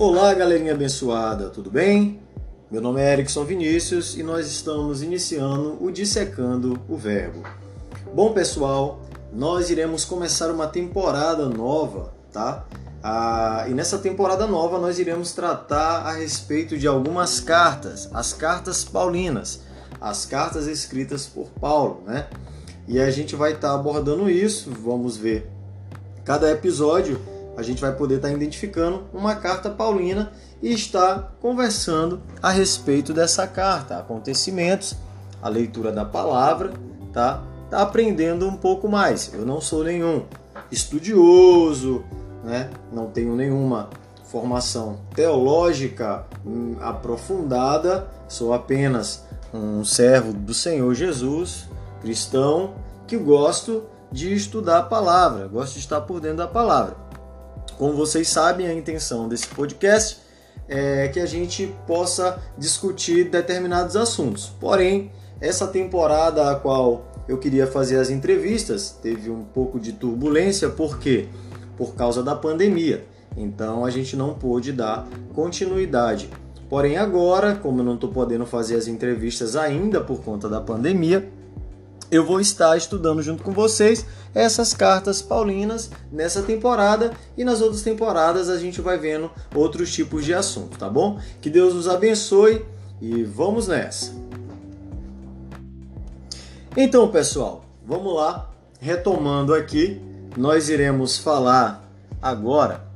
Olá, galerinha abençoada, tudo bem? Meu nome é Erickson Vinícius e nós estamos iniciando o Dissecando o Verbo. Bom, pessoal, nós iremos começar uma temporada nova, tá? Ah, e nessa temporada nova nós iremos tratar a respeito de algumas cartas, as cartas paulinas, as cartas escritas por Paulo, né? E a gente vai estar tá abordando isso, vamos ver cada episódio a gente vai poder estar identificando uma carta paulina e estar conversando a respeito dessa carta, acontecimentos, a leitura da palavra, tá? Tá aprendendo um pouco mais. Eu não sou nenhum estudioso, né? Não tenho nenhuma formação teológica hum, aprofundada, sou apenas um servo do Senhor Jesus, cristão, que gosto de estudar a palavra, gosto de estar por dentro da palavra. Como vocês sabem, a intenção desse podcast é que a gente possa discutir determinados assuntos. Porém, essa temporada a qual eu queria fazer as entrevistas teve um pouco de turbulência, por quê? Por causa da pandemia. Então a gente não pôde dar continuidade. Porém, agora, como eu não estou podendo fazer as entrevistas ainda por conta da pandemia, eu vou estar estudando junto com vocês essas cartas paulinas nessa temporada e nas outras temporadas a gente vai vendo outros tipos de assunto, tá bom? Que Deus nos abençoe e vamos nessa. Então, pessoal, vamos lá, retomando aqui, nós iremos falar agora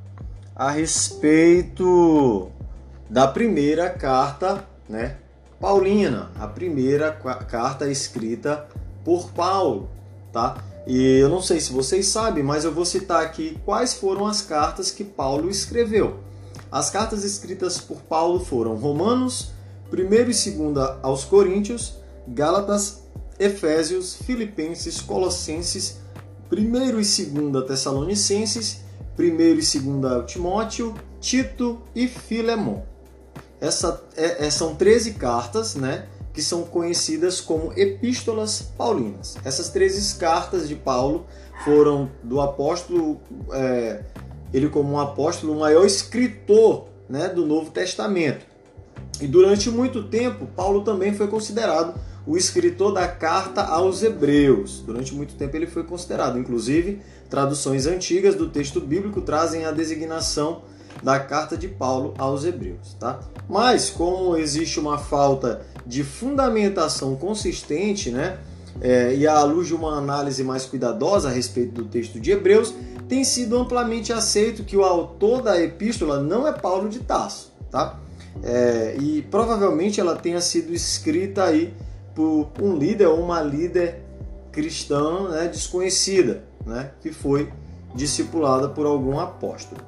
a respeito da primeira carta, né, paulina, a primeira carta escrita por Paulo, tá? E eu não sei se vocês sabem, mas eu vou citar aqui quais foram as cartas que Paulo escreveu. As cartas escritas por Paulo foram Romanos, 1 e 2 aos Coríntios, Gálatas, Efésios, Filipenses, Colossenses, 1 e 2 Tessalonicenses, 1 e 2 Timóteo, Tito e Filemon. Essa, é, é, são 13 cartas, né? Que são conhecidas como epístolas paulinas. Essas 13 cartas de Paulo foram do apóstolo, é, ele como um apóstolo, o maior escritor né, do Novo Testamento. E durante muito tempo, Paulo também foi considerado o escritor da carta aos Hebreus. Durante muito tempo ele foi considerado. Inclusive, traduções antigas do texto bíblico trazem a designação da carta de Paulo aos Hebreus. Tá? Mas, como existe uma falta de fundamentação consistente, né? É, e à luz de uma análise mais cuidadosa a respeito do texto de Hebreus, tem sido amplamente aceito que o autor da epístola não é Paulo de Tarso, tá? É, e provavelmente ela tenha sido escrita aí por um líder ou uma líder cristã né, desconhecida, né, que foi discipulada por algum apóstolo,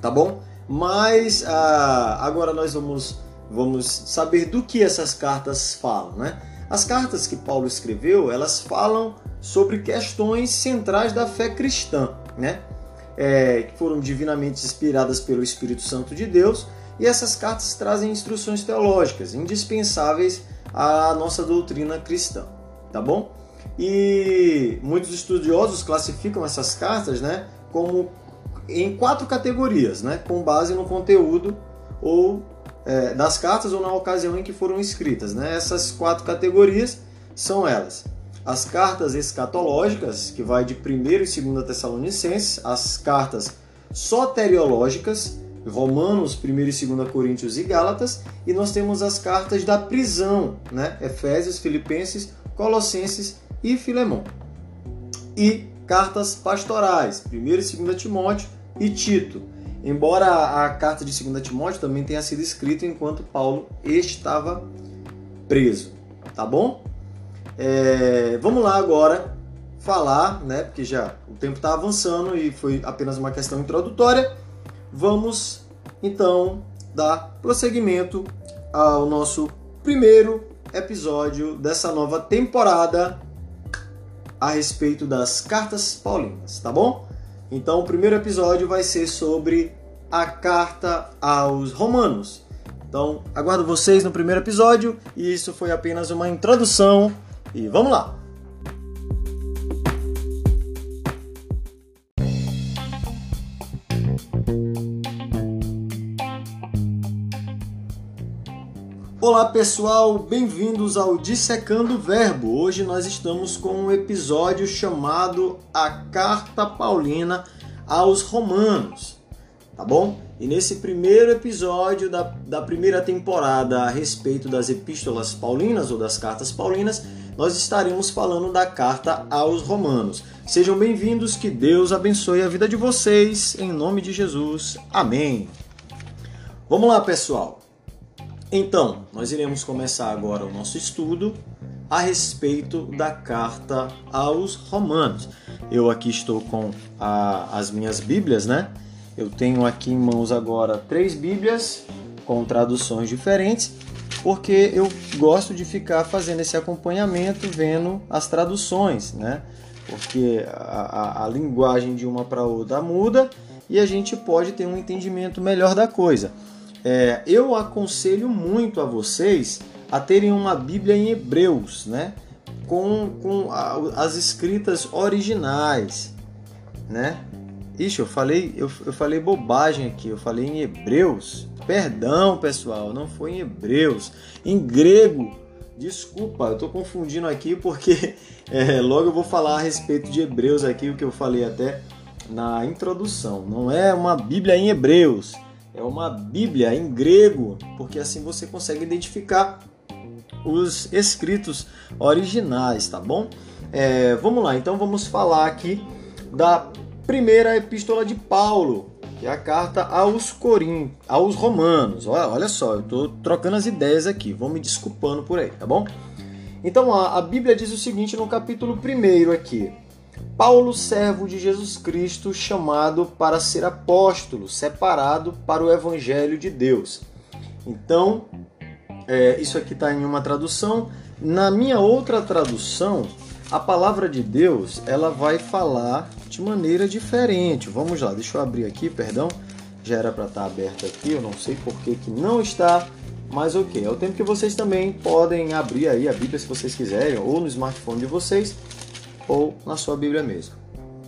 tá bom? Mas ah, agora nós vamos vamos saber do que essas cartas falam, né? As cartas que Paulo escreveu, elas falam sobre questões centrais da fé cristã, né? É, que foram divinamente inspiradas pelo Espírito Santo de Deus, e essas cartas trazem instruções teológicas indispensáveis à nossa doutrina cristã, tá bom? E muitos estudiosos classificam essas cartas, né, como em quatro categorias, né, com base no conteúdo ou é, das cartas ou na ocasião em que foram escritas. Né? Essas quatro categorias são elas. As cartas escatológicas, que vai de 1 e 2 Tessalonicenses, as cartas soteriológicas, Romanos, 1 e 2 Coríntios e Gálatas, e nós temos as cartas da prisão, né? Efésios, Filipenses, Colossenses e Filemão. E cartas pastorais, 1 e 2 Timóteo e Tito. Embora a carta de 2 Timóteo também tenha sido escrita enquanto Paulo estava preso, tá bom? É, vamos lá agora falar, né? Porque já o tempo está avançando e foi apenas uma questão introdutória. Vamos então dar prosseguimento ao nosso primeiro episódio dessa nova temporada a respeito das cartas paulinas, tá bom? Então, o primeiro episódio vai ser sobre a carta aos Romanos. Então, aguardo vocês no primeiro episódio e isso foi apenas uma introdução. E vamos lá! Olá pessoal, bem-vindos ao Dissecando Verbo. Hoje nós estamos com um episódio chamado A Carta Paulina aos Romanos, tá bom? E nesse primeiro episódio da, da primeira temporada a respeito das epístolas paulinas ou das cartas paulinas, nós estaremos falando da carta aos Romanos. Sejam bem-vindos, que Deus abençoe a vida de vocês, em nome de Jesus. Amém. Vamos lá, pessoal. Então, nós iremos começar agora o nosso estudo a respeito da carta aos Romanos. Eu aqui estou com a, as minhas Bíblias, né? Eu tenho aqui em mãos agora três Bíblias com traduções diferentes, porque eu gosto de ficar fazendo esse acompanhamento, vendo as traduções, né? Porque a, a, a linguagem de uma para outra muda e a gente pode ter um entendimento melhor da coisa. É, eu aconselho muito a vocês a terem uma Bíblia em Hebreus, né? Com, com a, as escritas originais, né? Ixi, eu falei, eu, eu falei bobagem aqui, eu falei em Hebreus. Perdão, pessoal, não foi em Hebreus, em grego. Desculpa, eu estou confundindo aqui porque é, logo eu vou falar a respeito de Hebreus aqui, o que eu falei até na introdução. Não é uma Bíblia em Hebreus, é uma Bíblia em grego, porque assim você consegue identificar os escritos originais, tá bom? É, vamos lá, então vamos falar aqui da primeira epístola de Paulo, que é a carta aos Corintos, aos Romanos. Olha, olha só, eu estou trocando as ideias aqui, vão me desculpando por aí, tá bom? Então a, a Bíblia diz o seguinte no capítulo 1 aqui: Paulo, servo de Jesus Cristo, chamado para ser apóstolo, separado para o Evangelho de Deus. Então, é, isso aqui está em uma tradução. Na minha outra tradução, a palavra de Deus ela vai falar de maneira diferente. Vamos lá, deixa eu abrir aqui, perdão. Já era para estar tá aberto aqui, eu não sei por que, que não está, mas ok. É o tempo que vocês também podem abrir aí a Bíblia se vocês quiserem, ou no smartphone de vocês ou na sua Bíblia mesmo.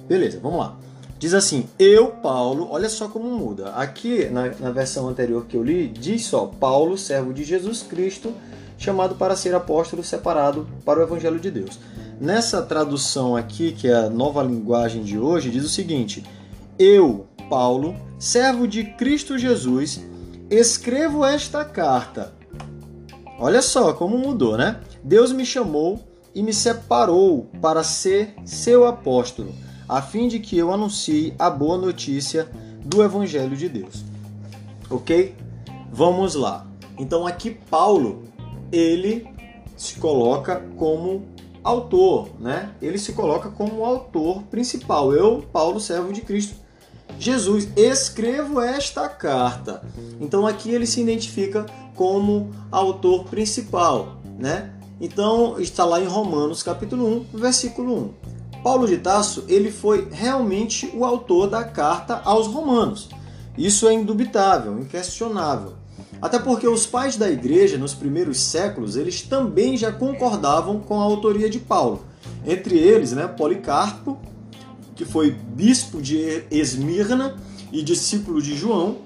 Beleza, vamos lá. Diz assim: Eu, Paulo, olha só como muda. Aqui na, na versão anterior que eu li, diz só: Paulo, servo de Jesus Cristo, chamado para ser apóstolo, separado para o Evangelho de Deus. Nessa tradução aqui, que é a nova linguagem de hoje, diz o seguinte: Eu, Paulo, servo de Cristo Jesus, escrevo esta carta. Olha só como mudou, né? Deus me chamou e me separou para ser seu apóstolo, a fim de que eu anuncie a boa notícia do Evangelho de Deus. Ok? Vamos lá. Então aqui Paulo ele se coloca como autor, né? Ele se coloca como autor principal. Eu, Paulo, servo de Cristo Jesus, escrevo esta carta. Então aqui ele se identifica como autor principal, né? Então, está lá em Romanos capítulo 1, versículo 1. Paulo de Tarso, ele foi realmente o autor da carta aos romanos. Isso é indubitável, inquestionável. Até porque os pais da igreja nos primeiros séculos, eles também já concordavam com a autoria de Paulo. Entre eles, né, Policarpo, que foi bispo de Esmirna e discípulo de João,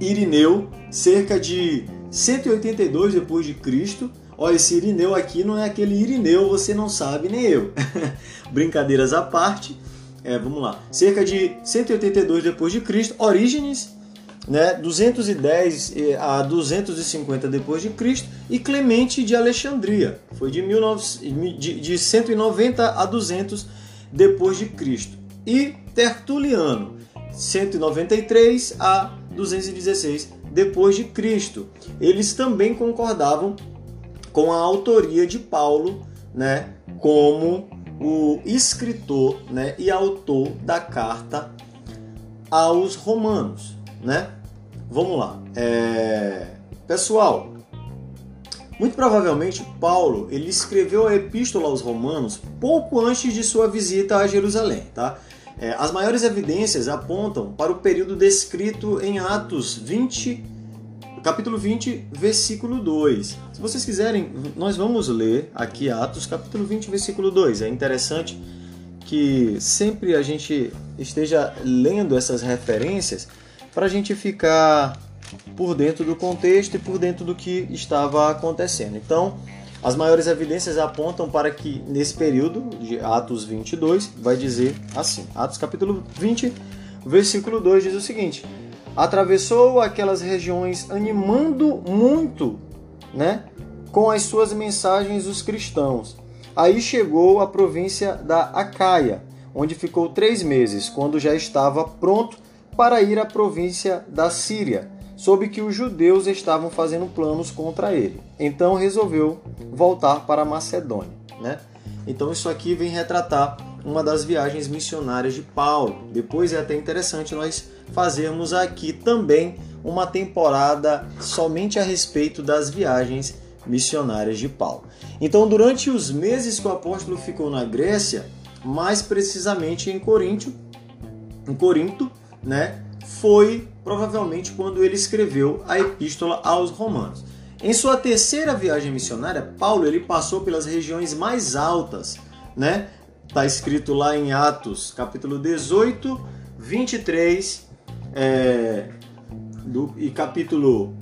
Irineu, cerca de 182 depois de Cristo, Olha, esse Irineu aqui não é aquele Irineu, você não sabe, nem eu. Brincadeiras à parte, é, vamos lá. Cerca de 182 depois de Cristo, Orígenes, né, 210 eh, a 250 depois de Cristo, e Clemente de Alexandria, foi de, 19, de, de 190 a 200 depois de Cristo. E Tertuliano, 193 a 216 depois de Cristo. Eles também concordavam com a autoria de Paulo, né, como o escritor, né, e autor da carta aos Romanos, né? Vamos lá, é... pessoal. Muito provavelmente Paulo ele escreveu a epístola aos Romanos pouco antes de sua visita a Jerusalém, tá? É, as maiores evidências apontam para o período descrito em Atos 20 capítulo 20, versículo 2. Se vocês quiserem, nós vamos ler aqui Atos, capítulo 20, versículo 2. É interessante que sempre a gente esteja lendo essas referências para a gente ficar por dentro do contexto e por dentro do que estava acontecendo. Então, as maiores evidências apontam para que nesse período de Atos 22 vai dizer assim: Atos capítulo 20, versículo 2 diz o seguinte: Atravessou aquelas regiões animando muito, né, com as suas mensagens os cristãos. Aí chegou à província da Acaia, onde ficou três meses, quando já estava pronto para ir à província da Síria, soube que os judeus estavam fazendo planos contra ele. Então resolveu voltar para Macedônia. Né? Então isso aqui vem retratar uma das viagens missionárias de Paulo. Depois é até interessante nós fazermos aqui também uma temporada somente a respeito das viagens missionárias de Paulo. Então, durante os meses que o apóstolo ficou na Grécia, mais precisamente em Corinto, em Corinto, né, foi provavelmente quando ele escreveu a epístola aos Romanos. Em sua terceira viagem missionária, Paulo ele passou pelas regiões mais altas, né? Está escrito lá em Atos, capítulo 18, 23 é, do, e capítulo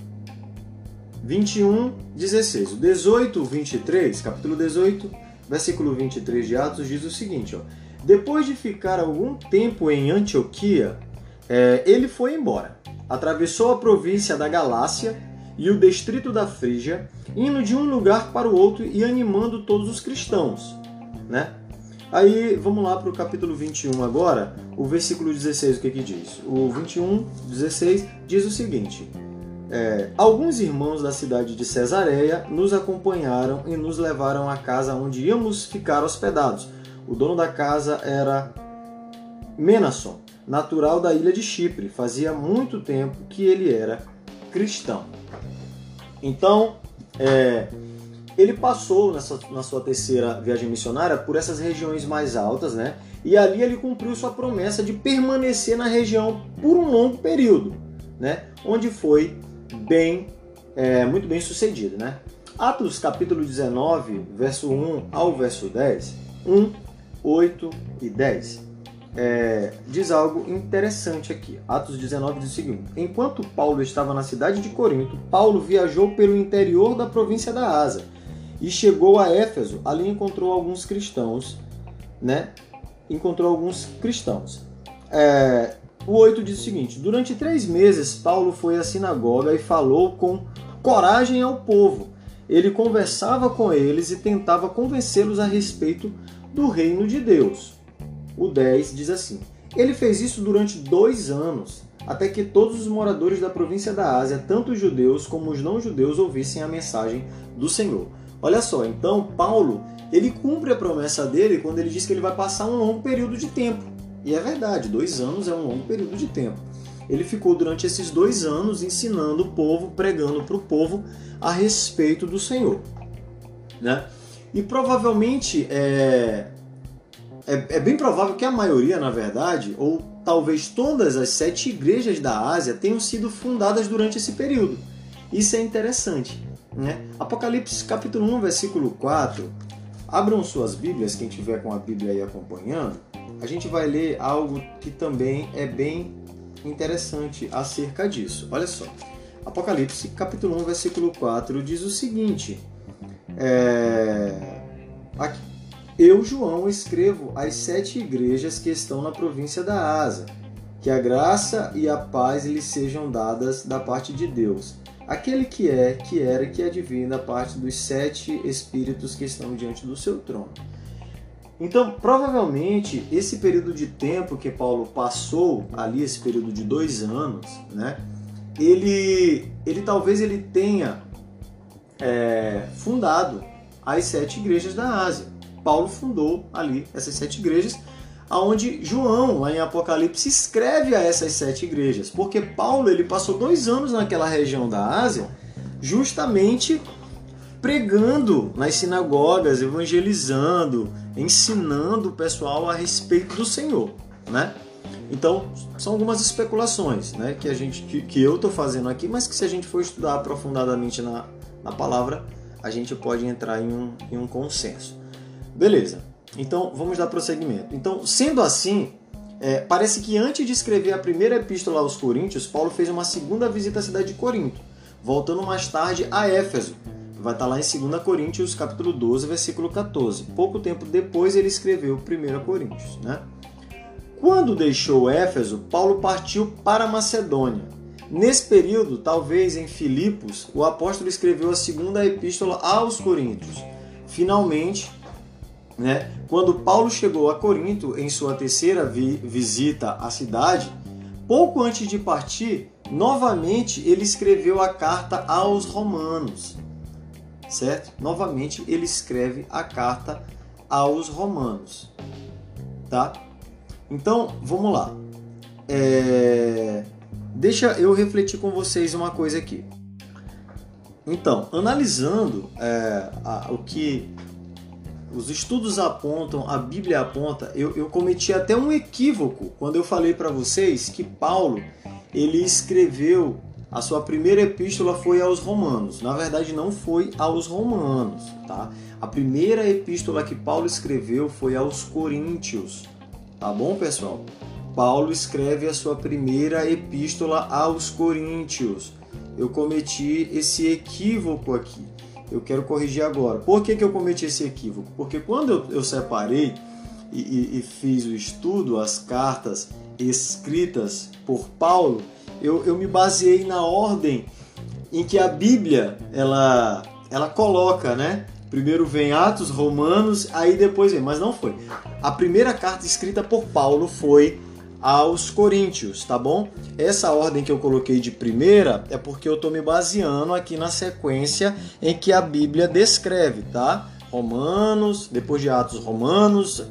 21, 16. O 18, 23, capítulo 18, versículo 23 de Atos diz o seguinte: ó, Depois de ficar algum tempo em Antioquia, é, ele foi embora. Atravessou a província da Galácia e o distrito da Frígia, indo de um lugar para o outro e animando todos os cristãos. Né? Aí vamos lá para o capítulo 21 agora, o versículo 16, o que, que diz? O 21, 16 diz o seguinte: é, Alguns irmãos da cidade de Cesareia nos acompanharam e nos levaram à casa onde íamos ficar hospedados. O dono da casa era Menasson, natural da ilha de Chipre. Fazia muito tempo que ele era cristão. Então, é, ele passou nessa, na sua terceira viagem missionária por essas regiões mais altas, né? E ali ele cumpriu sua promessa de permanecer na região por um longo período, né? Onde foi bem, é, muito bem sucedido, né? Atos capítulo 19, verso 1 ao verso 10, 1, 8 e 10 é, diz algo interessante aqui. Atos 19 diz o seguinte: Enquanto Paulo estava na cidade de Corinto, Paulo viajou pelo interior da província da Ásia e chegou a Éfeso. Ali encontrou alguns cristãos, né? Encontrou alguns cristãos. É, o 8 diz o seguinte: Durante três meses, Paulo foi à sinagoga e falou com coragem ao povo. Ele conversava com eles e tentava convencê-los a respeito do reino de Deus o 10 diz assim: Ele fez isso durante dois anos, até que todos os moradores da província da Ásia, tanto os judeus como os não-judeus, ouvissem a mensagem do Senhor. Olha só, então Paulo ele cumpre a promessa dele quando ele diz que ele vai passar um longo período de tempo. E é verdade, dois anos é um longo período de tempo. Ele ficou durante esses dois anos ensinando o povo, pregando para o povo a respeito do Senhor. Né? E provavelmente é, é, é bem provável que a maioria, na verdade, ou talvez todas as sete igrejas da Ásia tenham sido fundadas durante esse período. Isso é interessante. Né? Apocalipse capítulo 1, versículo 4. Abram suas Bíblias, quem tiver com a Bíblia aí acompanhando. A gente vai ler algo que também é bem interessante acerca disso. Olha só. Apocalipse capítulo 1, versículo 4 diz o seguinte. É... Aqui, eu, João, escrevo às sete igrejas que estão na província da Ásia. Que a graça e a paz lhes sejam dadas da parte de Deus, aquele que é, que era que advém da parte dos sete espíritos que estão diante do seu trono. Então, provavelmente, esse período de tempo que Paulo passou ali, esse período de dois anos, né, ele, ele talvez ele tenha é, fundado as sete igrejas da Ásia. Paulo fundou ali essas sete igrejas, aonde João, lá em Apocalipse, escreve a essas sete igrejas, porque Paulo ele passou dois anos naquela região da Ásia, justamente pregando nas sinagogas, evangelizando, ensinando o pessoal a respeito do Senhor, né? Então, são algumas especulações né, que, a gente, que, que eu estou fazendo aqui, mas que se a gente for estudar aprofundadamente na, na palavra, a gente pode entrar em um, em um consenso. Beleza. Então vamos dar prosseguimento. Então, sendo assim, É, parece que antes de escrever a primeira epístola aos Coríntios, Paulo fez uma segunda visita à cidade de Corinto, voltando mais tarde a Éfeso, vai estar lá em 2 Coríntios, capítulo 12, versículo 14. Pouco tempo depois ele escreveu 1 Coríntios. Né? Quando deixou Éfeso, Paulo partiu para Macedônia. Nesse período, talvez em Filipos, o apóstolo escreveu a segunda epístola aos Coríntios. Finalmente, né, quando Paulo chegou a Corinto em sua terceira vi visita à cidade, pouco antes de partir, novamente ele escreveu a carta aos Romanos certo? Novamente ele escreve a carta aos Romanos, tá? Então vamos lá. É... Deixa eu refletir com vocês uma coisa aqui. Então, analisando é, a, o que os estudos apontam, a Bíblia aponta, eu, eu cometi até um equívoco quando eu falei para vocês que Paulo ele escreveu a sua primeira epístola foi aos Romanos. Na verdade, não foi aos Romanos, tá? A primeira epístola que Paulo escreveu foi aos Coríntios. Tá bom, pessoal? Paulo escreve a sua primeira epístola aos Coríntios. Eu cometi esse equívoco aqui. Eu quero corrigir agora. Por que, que eu cometi esse equívoco? Porque quando eu, eu separei e, e, e fiz o estudo, as cartas escritas por Paulo, eu, eu me baseei na ordem em que a Bíblia ela, ela coloca, né? Primeiro vem Atos, Romanos, aí depois vem, mas não foi. A primeira carta escrita por Paulo foi aos Coríntios, tá bom? Essa ordem que eu coloquei de primeira é porque eu estou me baseando aqui na sequência em que a Bíblia descreve, tá? Romanos, depois de Atos, Romanos,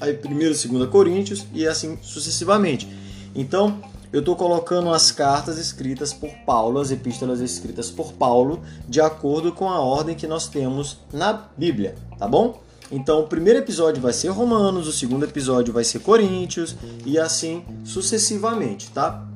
aí primeiro, segunda Coríntios e assim sucessivamente. Então, eu estou colocando as cartas escritas por Paulo, as epístolas escritas por Paulo, de acordo com a ordem que nós temos na Bíblia, tá bom? Então, o primeiro episódio vai ser Romanos, o segundo episódio vai ser Coríntios e assim sucessivamente, tá?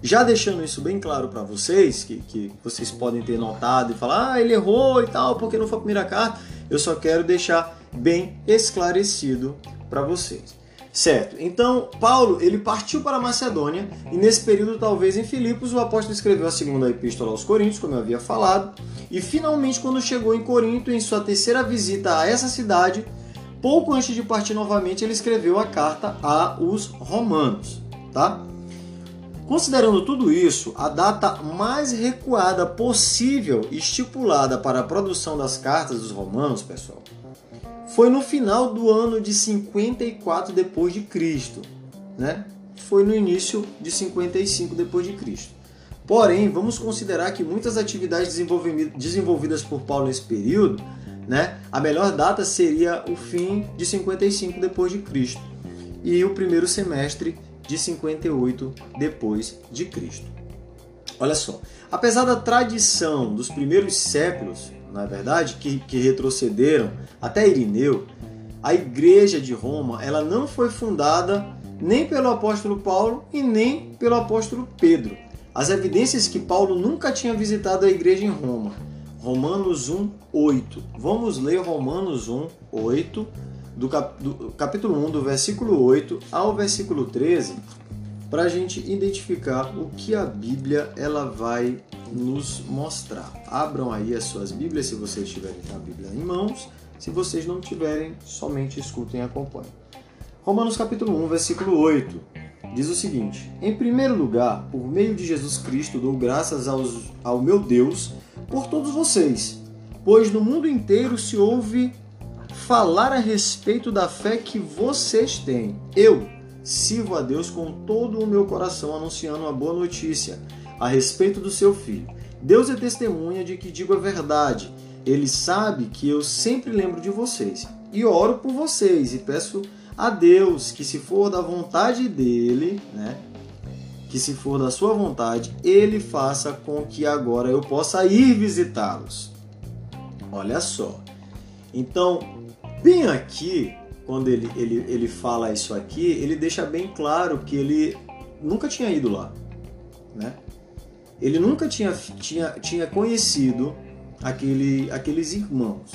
Já deixando isso bem claro para vocês, que, que vocês podem ter notado e falar, ah, ele errou e tal, porque não foi a primeira carta, eu só quero deixar bem esclarecido para vocês. Certo. Então, Paulo, ele partiu para a Macedônia e nesse período, talvez em Filipos, o apóstolo escreveu a segunda epístola aos Coríntios, como eu havia falado, e finalmente quando chegou em Corinto, em sua terceira visita a essa cidade, pouco antes de partir novamente, ele escreveu a carta aos Romanos, tá? Considerando tudo isso, a data mais recuada possível estipulada para a produção das cartas dos Romanos, pessoal, foi no final do ano de 54 depois de Cristo, né? Foi no início de 55 depois de Cristo. Porém, vamos considerar que muitas atividades desenvolvidas por Paulo nesse período, né? A melhor data seria o fim de 55 depois de Cristo e o primeiro semestre de 58 depois de Cristo. Olha só, apesar da tradição dos primeiros séculos na é verdade, que, que retrocederam até Irineu, a igreja de Roma ela não foi fundada nem pelo apóstolo Paulo e nem pelo apóstolo Pedro. As evidências que Paulo nunca tinha visitado a igreja em Roma. Romanos 1, 8. Vamos ler Romanos 1, 8, do, cap, do capítulo 1, do versículo 8 ao versículo 13, para a gente identificar o que a Bíblia ela vai nos mostrar. Abram aí as suas Bíblias se vocês tiverem a Bíblia em mãos. Se vocês não tiverem, somente escutem e acompanhem. Romanos capítulo 1, versículo 8 diz o seguinte: Em primeiro lugar, por meio de Jesus Cristo, dou graças aos, ao meu Deus por todos vocês, pois no mundo inteiro se ouve falar a respeito da fé que vocês têm. Eu, Sirvo a Deus com todo o meu coração, anunciando uma boa notícia a respeito do seu filho. Deus é testemunha de que digo a verdade. Ele sabe que eu sempre lembro de vocês e oro por vocês e peço a Deus que, se for da vontade dele, né, que se for da sua vontade, ele faça com que agora eu possa ir visitá-los. Olha só. Então, bem aqui, quando ele, ele, ele fala isso aqui, ele deixa bem claro que ele nunca tinha ido lá. Né? Ele nunca tinha, tinha, tinha conhecido aquele, aqueles irmãos.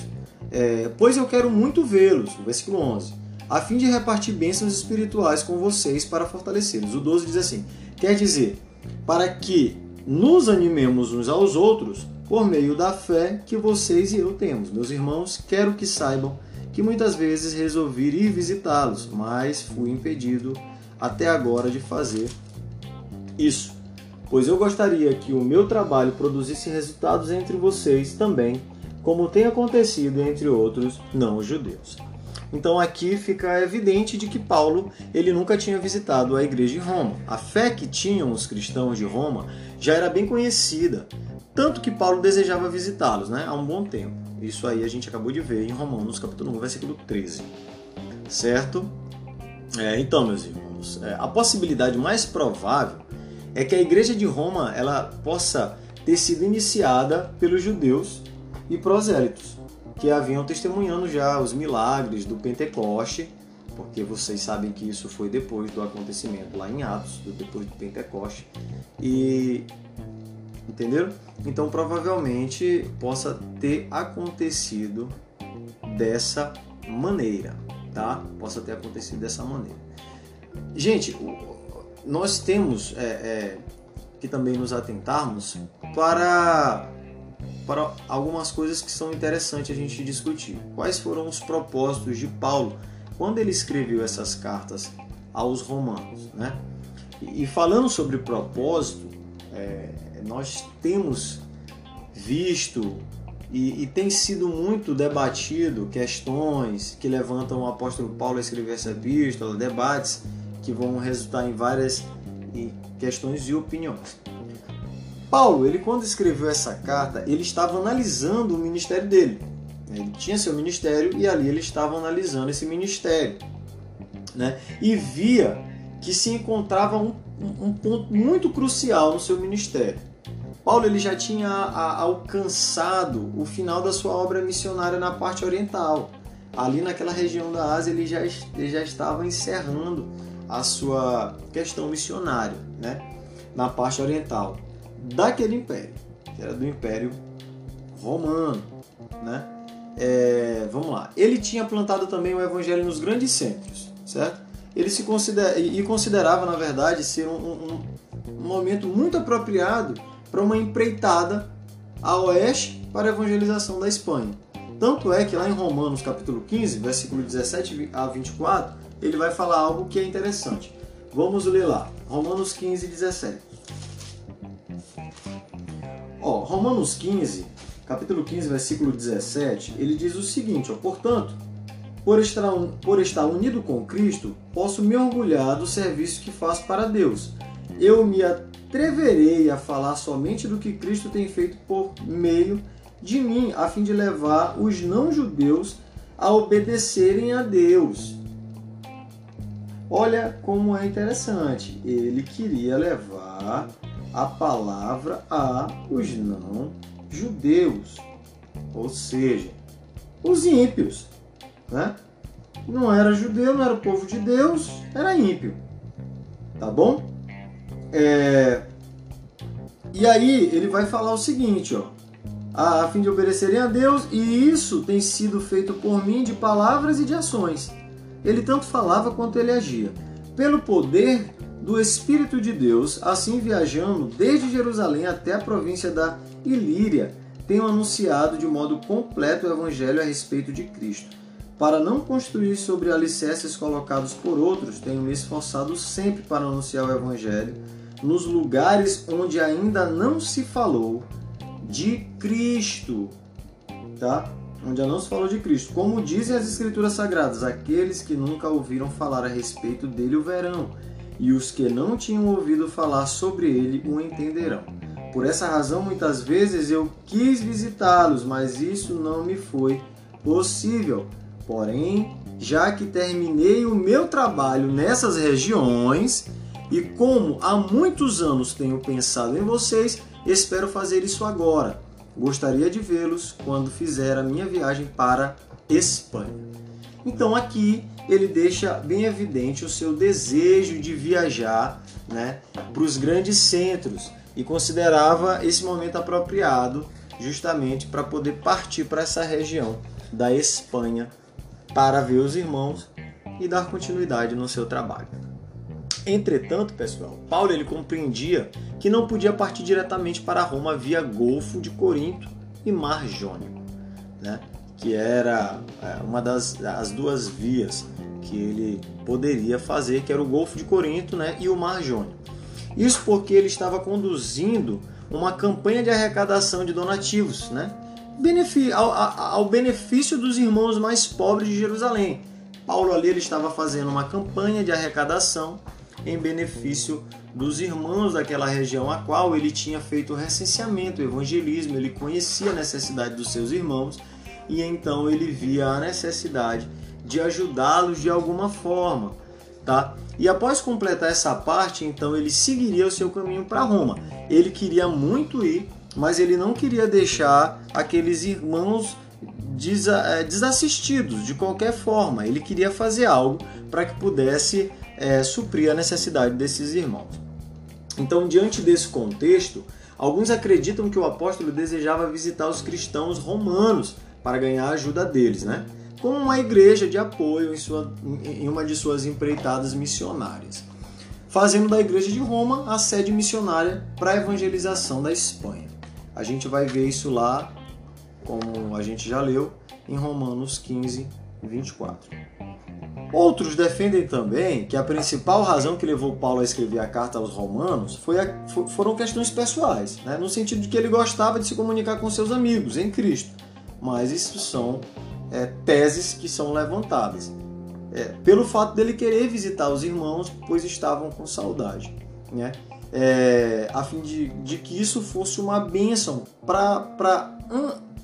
É, pois eu quero muito vê-los, versículo 11. a fim de repartir bênçãos espirituais com vocês para fortalecê-los. O 12 diz assim: quer dizer, para que nos animemos uns aos outros por meio da fé que vocês e eu temos. Meus irmãos, quero que saibam que muitas vezes resolvi ir visitá-los, mas fui impedido até agora de fazer isso, pois eu gostaria que o meu trabalho produzisse resultados entre vocês também, como tem acontecido entre outros não-judeus. Então aqui fica evidente de que Paulo ele nunca tinha visitado a igreja de Roma. A fé que tinham os cristãos de Roma já era bem conhecida, tanto que Paulo desejava visitá-los né, há um bom tempo. Isso aí a gente acabou de ver em Romanos capítulo 1, versículo 13. Certo? É, então, meus irmãos, é, a possibilidade mais provável é que a igreja de Roma ela possa ter sido iniciada pelos judeus e prosélitos, que haviam testemunhando já os milagres do Pentecoste, porque vocês sabem que isso foi depois do acontecimento lá em Atos, depois do Pentecoste. E entenderam? Então provavelmente possa ter acontecido dessa maneira, tá? Possa ter acontecido dessa maneira. Gente, nós temos é, é, que também nos atentarmos para para algumas coisas que são interessantes a gente discutir. Quais foram os propósitos de Paulo quando ele escreveu essas cartas aos romanos, né? E, e falando sobre propósito, é, nós temos visto e, e, tem sido muito debatido questões que levantam o apóstolo Paulo a escrever essa epístola, debates que vão resultar em várias questões e opiniões. Paulo, ele quando escreveu essa carta, ele estava analisando o ministério dele. Ele tinha seu ministério e ali ele estava analisando esse ministério, né? E via que se encontrava um, um ponto muito crucial no seu ministério. Paulo ele já tinha a, alcançado o final da sua obra missionária na parte oriental. Ali naquela região da Ásia ele já, ele já estava encerrando a sua questão missionária, né? na parte oriental daquele império, que era do Império Romano. Né? É, vamos lá. Ele tinha plantado também o evangelho nos grandes centros, certo? Ele se considera, e considerava, na verdade, ser um, um, um momento muito apropriado para uma empreitada a oeste para a evangelização da Espanha. Tanto é que lá em Romanos capítulo 15, versículo 17 a 24, ele vai falar algo que é interessante. Vamos ler lá, Romanos 15, 17. Ó, Romanos 15, capítulo 15, versículo 17, ele diz o seguinte, ó, portanto, por estar, por estar unido com Cristo, posso me orgulhar do serviço que faço para Deus. Eu me atreverei a falar somente do que Cristo tem feito por meio de mim, a fim de levar os não-judeus a obedecerem a Deus. Olha como é interessante. Ele queria levar a palavra a os não-judeus, ou seja, os ímpios. Né? Não era judeu, não era povo de Deus, era ímpio. Tá bom? É... E aí ele vai falar o seguinte, ó, a fim de obedecerem a Deus, e isso tem sido feito por mim de palavras e de ações. Ele tanto falava quanto ele agia. Pelo poder do Espírito de Deus, assim viajando desde Jerusalém até a província da Ilíria, tenho anunciado de modo completo o Evangelho a respeito de Cristo. Para não construir sobre alicerces colocados por outros, tenho me esforçado sempre para anunciar o Evangelho nos lugares onde ainda não se falou de Cristo, tá? Onde ainda não se falou de Cristo. Como dizem as Escrituras Sagradas, aqueles que nunca ouviram falar a respeito dele o verão, e os que não tinham ouvido falar sobre ele o entenderão. Por essa razão, muitas vezes eu quis visitá-los, mas isso não me foi possível. Porém, já que terminei o meu trabalho nessas regiões, e como há muitos anos tenho pensado em vocês, espero fazer isso agora. Gostaria de vê-los quando fizer a minha viagem para Espanha. Então aqui ele deixa bem evidente o seu desejo de viajar né, para os grandes centros e considerava esse momento apropriado justamente para poder partir para essa região da Espanha para ver os irmãos e dar continuidade no seu trabalho. Entretanto, pessoal, Paulo ele compreendia que não podia partir diretamente para Roma via Golfo de Corinto e Mar Jônico, né? que era é, uma das as duas vias que ele poderia fazer, que era o Golfo de Corinto né? e o Mar Jônico. Isso porque ele estava conduzindo uma campanha de arrecadação de donativos, né? Ao, benefício dos irmãos mais pobres de Jerusalém. Paulo ali ele estava fazendo uma campanha de arrecadação em benefício dos irmãos daquela região a qual ele tinha feito o recenseamento, o evangelismo, ele conhecia a necessidade dos seus irmãos e então ele via a necessidade de ajudá-los de alguma forma, tá? E após completar essa parte, então ele seguiria o seu caminho para Roma. Ele queria muito ir, mas ele não queria deixar aqueles irmãos eh, desassistidos de qualquer forma. Ele queria fazer algo para que pudesse é, suprir a necessidade desses irmãos. Então, diante desse contexto, alguns acreditam que o apóstolo desejava visitar os cristãos romanos para ganhar a ajuda deles, né? como uma igreja de apoio em, sua, em uma de suas empreitadas missionárias, fazendo da igreja de Roma a sede missionária para a evangelização da Espanha. A gente vai ver isso lá, como a gente já leu, em Romanos 15, 24. Outros defendem também que a principal razão que levou Paulo a escrever a carta aos Romanos foi a, foram questões pessoais, né? no sentido de que ele gostava de se comunicar com seus amigos em Cristo. Mas isso são é, teses que são levantadas. É, pelo fato dele querer visitar os irmãos, pois estavam com saudade. Né? É, a fim de, de que isso fosse uma bênção para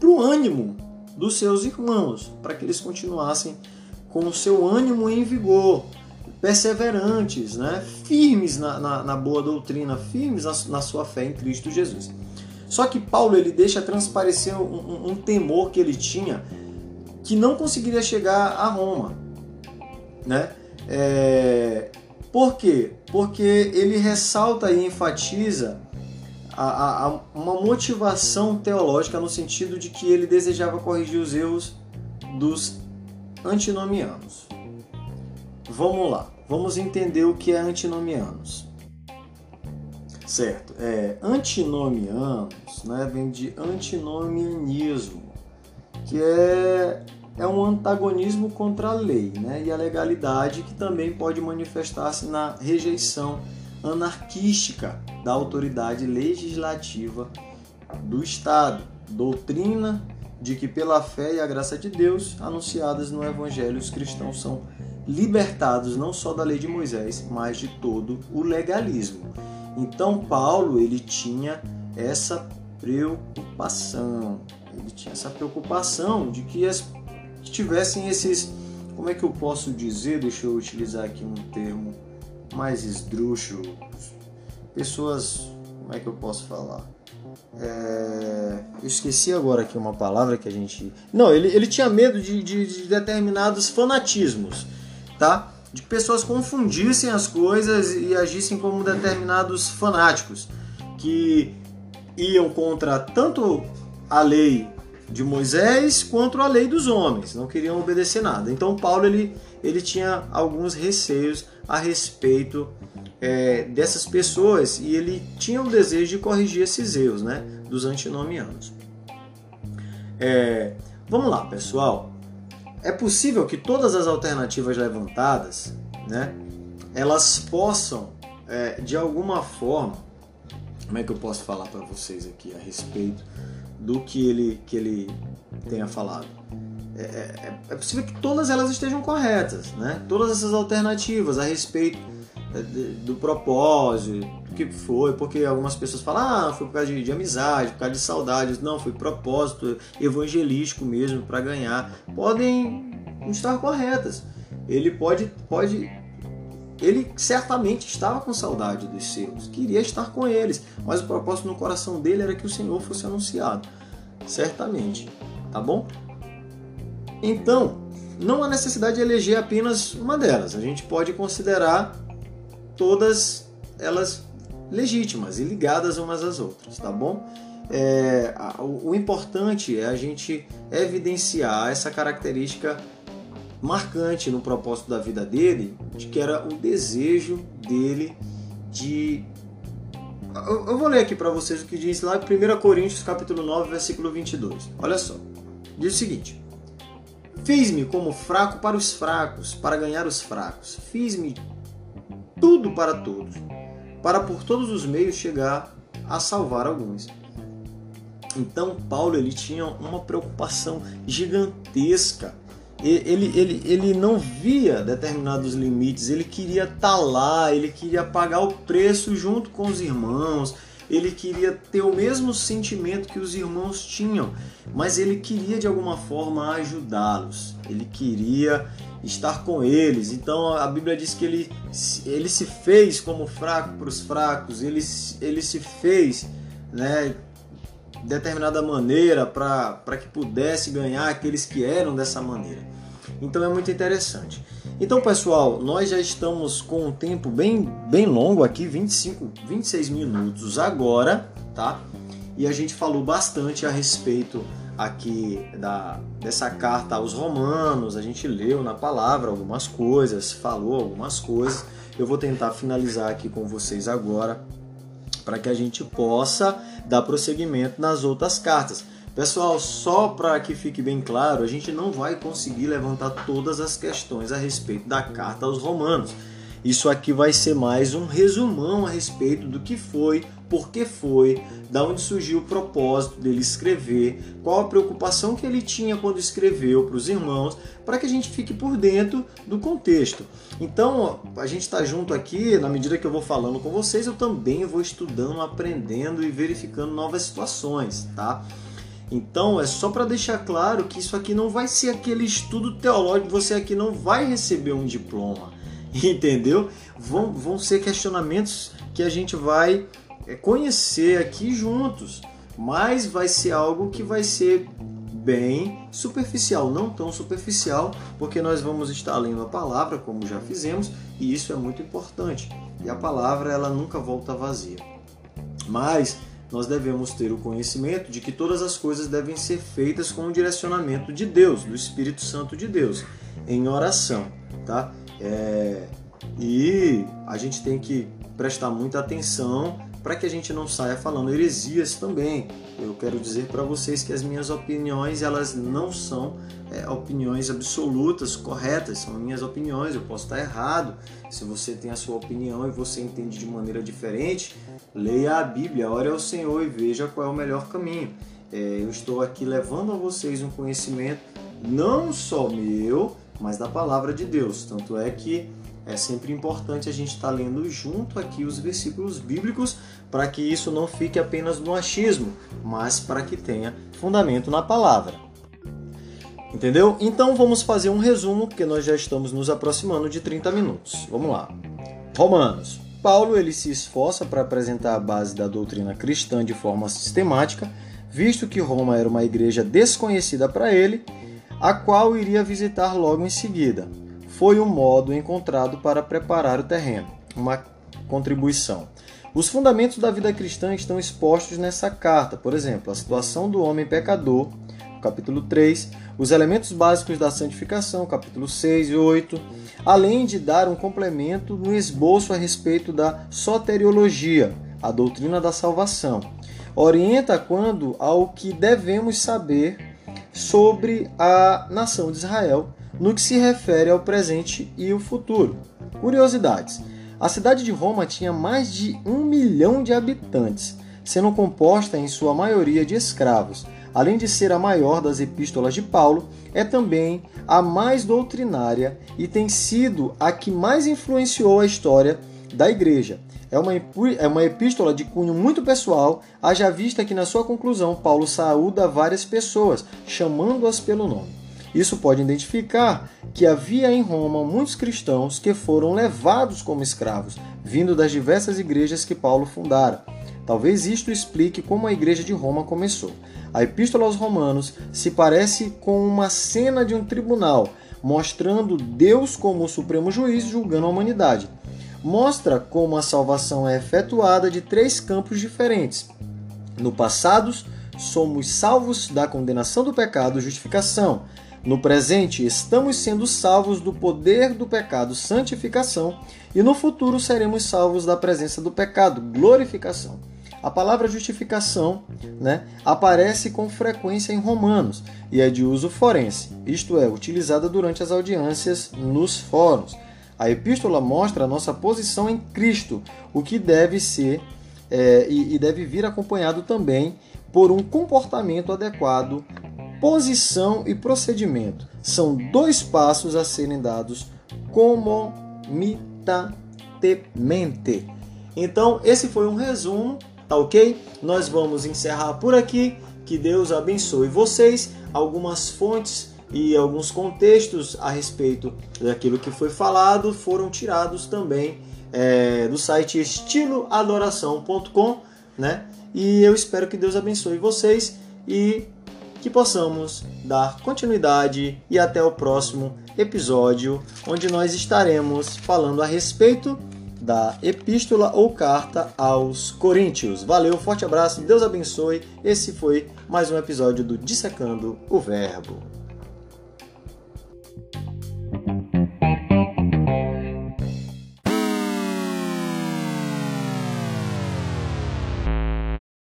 o ânimo dos seus irmãos, para que eles continuassem com o seu ânimo em vigor, perseverantes, né? firmes na, na, na boa doutrina, firmes na, na, sua fé em Cristo Jesus. Só que Paulo ele deixa transparecer um, um, um temor que ele tinha que não conseguiria chegar a Roma. Né? É... Por quê? Porque ele ressalta e enfatiza a, a, a uma motivação teológica no sentido de que ele desejava corrigir os erros dos antinomianos. Vamos lá, vamos entender o que é antinomianos. Certo, é, antinomianos né, vem de antinomianismo, que é, é um antagonismo contra a lei né, e a legalidade, que também pode manifestar-se na rejeição anarquística da autoridade legislativa do Estado, doutrina de que pela fé e a graça de Deus anunciadas no Evangelho os cristãos são libertados não só da lei de Moisés, mas de todo o legalismo. Então Paulo ele tinha essa preocupação, ele tinha essa preocupação de que, as, tivessem esses, como é que eu posso dizer? Deixa eu utilizar aqui um termo mais esdrúxulo, pessoas, como é que eu posso falar? É, eu esqueci agora aqui uma palavra que a gente. Não, ele, ele tinha medo de, de, de determinados fanatismos, tá? De que pessoas confundissem as coisas e agissem como determinados fanáticos que iam contra tanto a lei de Moisés quanto a lei dos homens, não queriam obedecer nada. Então Paulo ele, ele tinha alguns receios a respeito é, dessas pessoas e ele tinha o desejo de corrigir esses erros né, dos antinomianos. É, vamos lá, pessoal. É possível que todas as alternativas levantadas, né, elas possam, é, de alguma forma, como é que eu posso falar para vocês aqui a respeito do que ele, que ele tenha falado? É, é, é possível que todas elas estejam corretas, né? Todas essas alternativas a respeito é, do propósito, do que foi, porque algumas pessoas falam, ah, foi por causa de, de amizade, por causa de saudades, não, foi propósito evangelístico mesmo para ganhar. Podem estar corretas. Ele pode, pode, ele certamente estava com saudade dos seus, queria estar com eles, mas o propósito no coração dele era que o Senhor fosse anunciado, certamente, tá bom? Então, não há necessidade de eleger apenas uma delas. A gente pode considerar todas elas legítimas e ligadas umas às outras, tá bom? É, o importante é a gente evidenciar essa característica marcante no propósito da vida dele, de que era o desejo dele de eu vou ler aqui para vocês o que diz lá em 1 Coríntios capítulo 9, versículo 22. Olha só. Diz o seguinte: Fiz-me como fraco para os fracos, para ganhar os fracos. Fiz-me tudo para todos, para por todos os meios chegar a salvar alguns. Então Paulo ele tinha uma preocupação gigantesca. Ele, ele, ele não via determinados limites, ele queria estar tá lá, ele queria pagar o preço junto com os irmãos, ele queria ter o mesmo sentimento que os irmãos tinham, mas ele queria de alguma forma ajudá-los, ele queria estar com eles. Então a Bíblia diz que ele, ele se fez como fraco para os fracos, ele, ele se fez né, determinada maneira para que pudesse ganhar aqueles que eram dessa maneira. Então é muito interessante. Então, pessoal, nós já estamos com um tempo bem, bem longo aqui, 25, 26 minutos agora, tá? E a gente falou bastante a respeito aqui da, dessa carta aos romanos, a gente leu na palavra algumas coisas, falou algumas coisas. Eu vou tentar finalizar aqui com vocês agora para que a gente possa dar prosseguimento nas outras cartas. Pessoal, só para que fique bem claro, a gente não vai conseguir levantar todas as questões a respeito da carta aos Romanos. Isso aqui vai ser mais um resumão a respeito do que foi, por que foi, da onde surgiu o propósito dele escrever, qual a preocupação que ele tinha quando escreveu para os irmãos, para que a gente fique por dentro do contexto. Então, a gente está junto aqui, na medida que eu vou falando com vocês, eu também vou estudando, aprendendo e verificando novas situações, tá? Então é só para deixar claro que isso aqui não vai ser aquele estudo teológico, você aqui não vai receber um diploma, entendeu? Vão, vão ser questionamentos que a gente vai é, conhecer aqui juntos, mas vai ser algo que vai ser bem superficial, não tão superficial, porque nós vamos estar lendo a palavra, como já fizemos, e isso é muito importante. E a palavra ela nunca volta vazia. Mas nós devemos ter o conhecimento de que todas as coisas devem ser feitas com o direcionamento de Deus, do Espírito Santo de Deus, em oração, tá? É... E a gente tem que prestar muita atenção para que a gente não saia falando heresias também. Eu quero dizer para vocês que as minhas opiniões elas não são é, opiniões absolutas, corretas, são minhas opiniões. Eu posso estar errado. Se você tem a sua opinião e você entende de maneira diferente, leia a Bíblia, ore ao Senhor e veja qual é o melhor caminho. É, eu estou aqui levando a vocês um conhecimento não só meu, mas da palavra de Deus. Tanto é que é sempre importante a gente estar tá lendo junto aqui os versículos bíblicos para que isso não fique apenas no achismo, mas para que tenha fundamento na palavra. Entendeu? Então vamos fazer um resumo, porque nós já estamos nos aproximando de 30 minutos. Vamos lá. Romanos. Paulo ele se esforça para apresentar a base da doutrina cristã de forma sistemática, visto que Roma era uma igreja desconhecida para ele, a qual iria visitar logo em seguida foi o modo encontrado para preparar o terreno, uma contribuição. Os fundamentos da vida cristã estão expostos nessa carta, por exemplo, a situação do homem pecador, capítulo 3, os elementos básicos da santificação, capítulo 6 e 8, além de dar um complemento no esboço a respeito da soteriologia, a doutrina da salvação. Orienta quando ao que devemos saber sobre a nação de Israel no que se refere ao presente e o futuro. Curiosidades: a cidade de Roma tinha mais de um milhão de habitantes, sendo composta em sua maioria de escravos. Além de ser a maior das epístolas de Paulo, é também a mais doutrinária e tem sido a que mais influenciou a história da igreja. É uma, é uma epístola de cunho muito pessoal, haja vista que na sua conclusão Paulo saúda várias pessoas, chamando-as pelo nome. Isso pode identificar que havia em Roma muitos cristãos que foram levados como escravos, vindo das diversas igrejas que Paulo fundara. Talvez isto explique como a igreja de Roma começou. A Epístola aos Romanos se parece com uma cena de um tribunal, mostrando Deus como o supremo juiz julgando a humanidade. Mostra como a salvação é efetuada de três campos diferentes. No passado, somos salvos da condenação do pecado, justificação No presente, estamos sendo salvos do poder do pecado, santificação, e no futuro seremos salvos da presença do pecado, glorificação. A palavra justificação né, aparece com frequência em Romanos e é de uso forense, isto é, utilizada durante as audiências nos fóruns. A epístola mostra a nossa posição em Cristo, o que deve ser é, e, e deve vir acompanhado também por um comportamento adequado, posição e procedimento. São dois passos a serem dados comunitatemente. Então, esse foi um resumo Tá ok? Nós vamos encerrar por aqui. Que Deus abençoe vocês. Algumas fontes e alguns contextos a respeito daquilo que foi falado foram tirados também é, do site estiloadoração.com, né? E eu espero que Deus abençoe vocês e que possamos dar continuidade e até o próximo episódio, onde nós estaremos falando a respeito da Epístola ou Carta aos Coríntios. Valeu, forte abraço, Deus abençoe. Esse foi mais um episódio do Dissecando o Verbo.